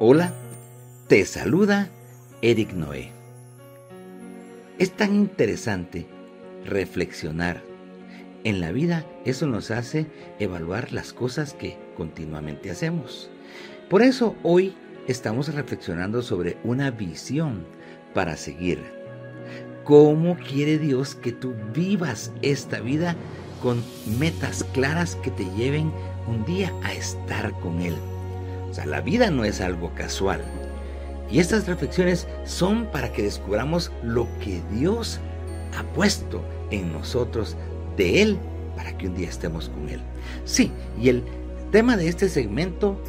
Hola, te saluda Eric Noé. Es tan interesante reflexionar. En la vida eso nos hace evaluar las cosas que continuamente hacemos. Por eso hoy estamos reflexionando sobre una visión para seguir. ¿Cómo quiere Dios que tú vivas esta vida con metas claras que te lleven un día a estar con Él? O sea, la vida no es algo casual. Y estas reflexiones son para que descubramos lo que Dios ha puesto en nosotros de Él para que un día estemos con Él. Sí, y el tema de este segmento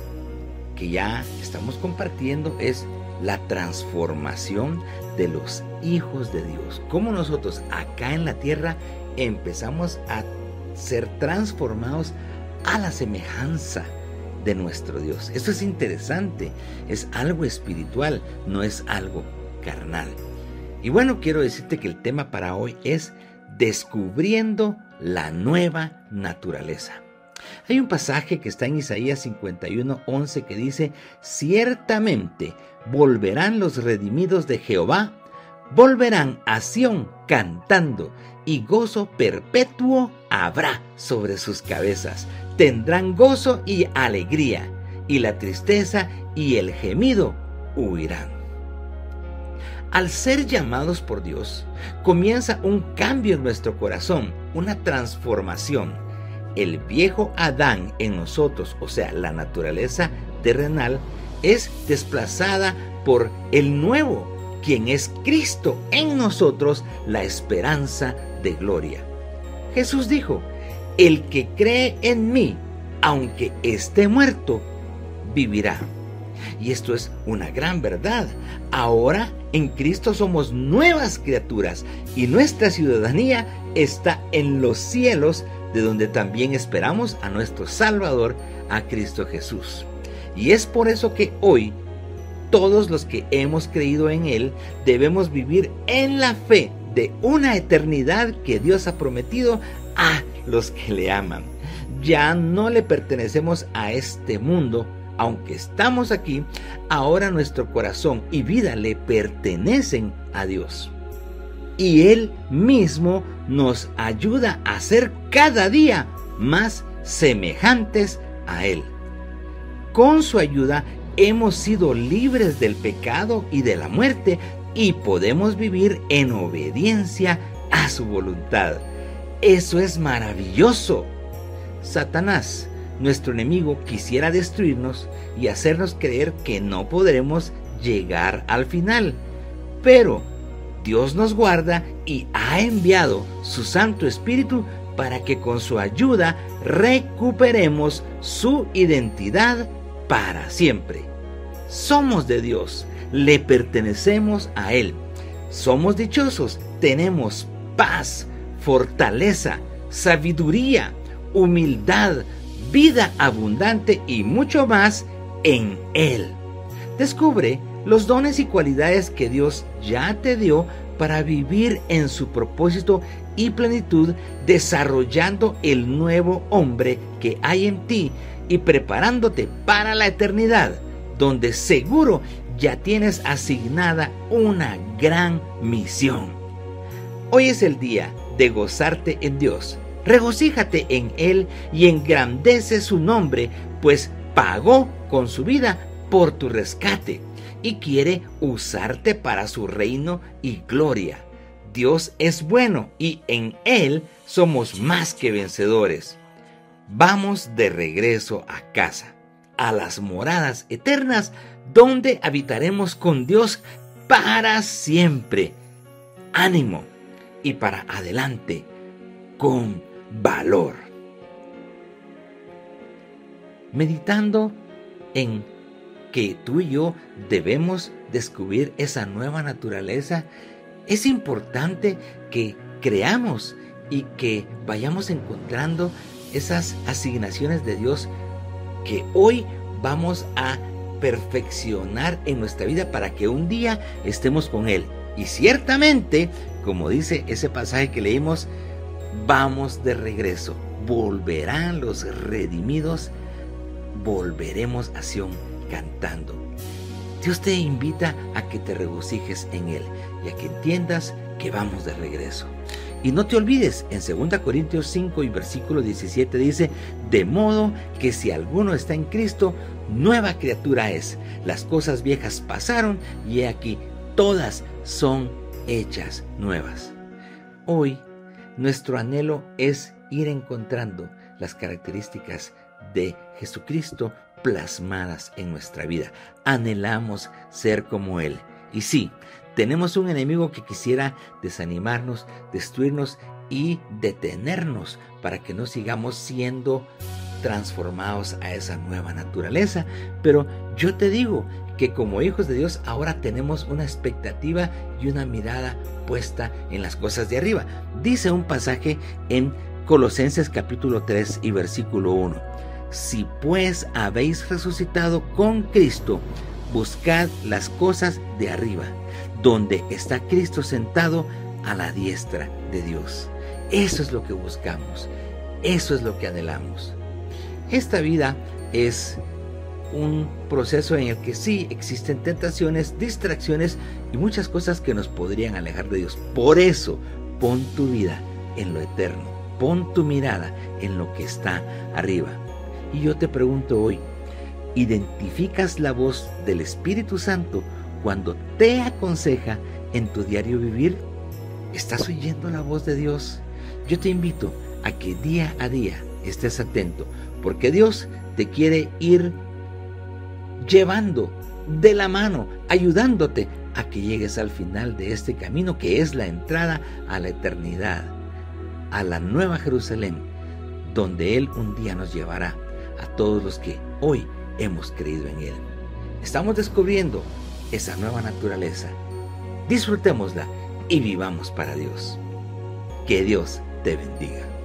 que ya estamos compartiendo es la transformación de los hijos de Dios. Cómo nosotros acá en la tierra empezamos a ser transformados a la semejanza nuestro Dios. Esto es interesante, es algo espiritual, no es algo carnal. Y bueno, quiero decirte que el tema para hoy es descubriendo la nueva naturaleza. Hay un pasaje que está en Isaías 51:11 que dice, ciertamente volverán los redimidos de Jehová, volverán a Sión cantando, y gozo perpetuo habrá sobre sus cabezas. Tendrán gozo y alegría, y la tristeza y el gemido huirán. Al ser llamados por Dios, comienza un cambio en nuestro corazón, una transformación. El viejo Adán en nosotros, o sea, la naturaleza terrenal, es desplazada por el nuevo, quien es Cristo en nosotros, la esperanza de gloria. Jesús dijo, el que cree en mí, aunque esté muerto, vivirá. Y esto es una gran verdad. Ahora en Cristo somos nuevas criaturas y nuestra ciudadanía está en los cielos, de donde también esperamos a nuestro Salvador, a Cristo Jesús. Y es por eso que hoy todos los que hemos creído en Él debemos vivir en la fe de una eternidad que Dios ha prometido los que le aman. Ya no le pertenecemos a este mundo, aunque estamos aquí, ahora nuestro corazón y vida le pertenecen a Dios. Y Él mismo nos ayuda a ser cada día más semejantes a Él. Con su ayuda hemos sido libres del pecado y de la muerte y podemos vivir en obediencia a su voluntad. Eso es maravilloso. Satanás nuestro enemigo quisiera destruirnos y hacernos creer que no podremos llegar al final. Pero Dios nos guarda y ha enviado su Santo Espíritu para que con su ayuda recuperemos su identidad para siempre. Somos de Dios, le pertenecemos a Él. Somos dichosos, tenemos paz, fortaleza, sabiduría, humildad, vida abundante y mucho más en Él. Descubre los dones y cualidades que Dios ya te dio para vivir en su propósito y plenitud, desarrollando el nuevo hombre que hay en ti y preparándote para la eternidad, donde seguro ya tienes asignada una gran misión. Hoy es el día de gozarte en Dios regocíjate en Él y engrandece su nombre, pues pagó con su vida por tu rescate y quiere usarte para su reino y gloria. Dios es bueno y en Él somos más que vencedores. Vamos de regreso a casa, a las moradas eternas, donde habitaremos con Dios para siempre. Ánimo y para adelante con valor. Meditando en que tú y yo debemos descubrir esa nueva naturaleza, es importante que creamos y que vayamos encontrando esas asignaciones de Dios que hoy vamos a perfeccionar en nuestra vida para que un día estemos con Él. Y ciertamente, como dice ese pasaje que leímos, vamos de regreso. Volverán los redimidos, volveremos a Sion cantando. Dios te invita a que te regocijes en Él y a que entiendas que vamos de regreso. Y no te olvides, en 2 Corintios 5 y versículo 17 dice, de modo que si alguno está en Cristo, nueva criatura es. Las cosas viejas pasaron y aquí todas son hechas nuevas. Hoy, nuestro anhelo es ir encontrando las características de Jesucristo plasmadas en nuestra vida. Anhelamos ser como Él. Y sí, tenemos un enemigo que quisiera desanimarnos, destruirnos y detenernos para que no sigamos siendo transformados a esa nueva naturaleza. Pero yo te digo que como hijos de Dios ahora tenemos una expectativa y una mirada puesta en las cosas de arriba. Dice un pasaje en Colosenses capítulo 3 y versículo 1. Si pues habéis resucitado con Cristo, buscad las cosas de arriba, donde está Cristo sentado a la diestra de Dios. Eso es lo que buscamos, eso es lo que anhelamos. Esta vida es un proceso en el que sí existen tentaciones, distracciones y muchas cosas que nos podrían alejar de Dios. Por eso, pon tu vida en lo eterno, pon tu mirada en lo que está arriba. Y yo te pregunto hoy, ¿identificas la voz del Espíritu Santo cuando te aconseja en tu diario vivir? ¿Estás oyendo la voz de Dios? Yo te invito a que día a día estés atento, porque Dios te quiere ir llevando de la mano, ayudándote a que llegues al final de este camino que es la entrada a la eternidad, a la nueva Jerusalén, donde Él un día nos llevará a todos los que hoy hemos creído en Él. Estamos descubriendo esa nueva naturaleza. Disfrutémosla y vivamos para Dios. Que Dios te bendiga.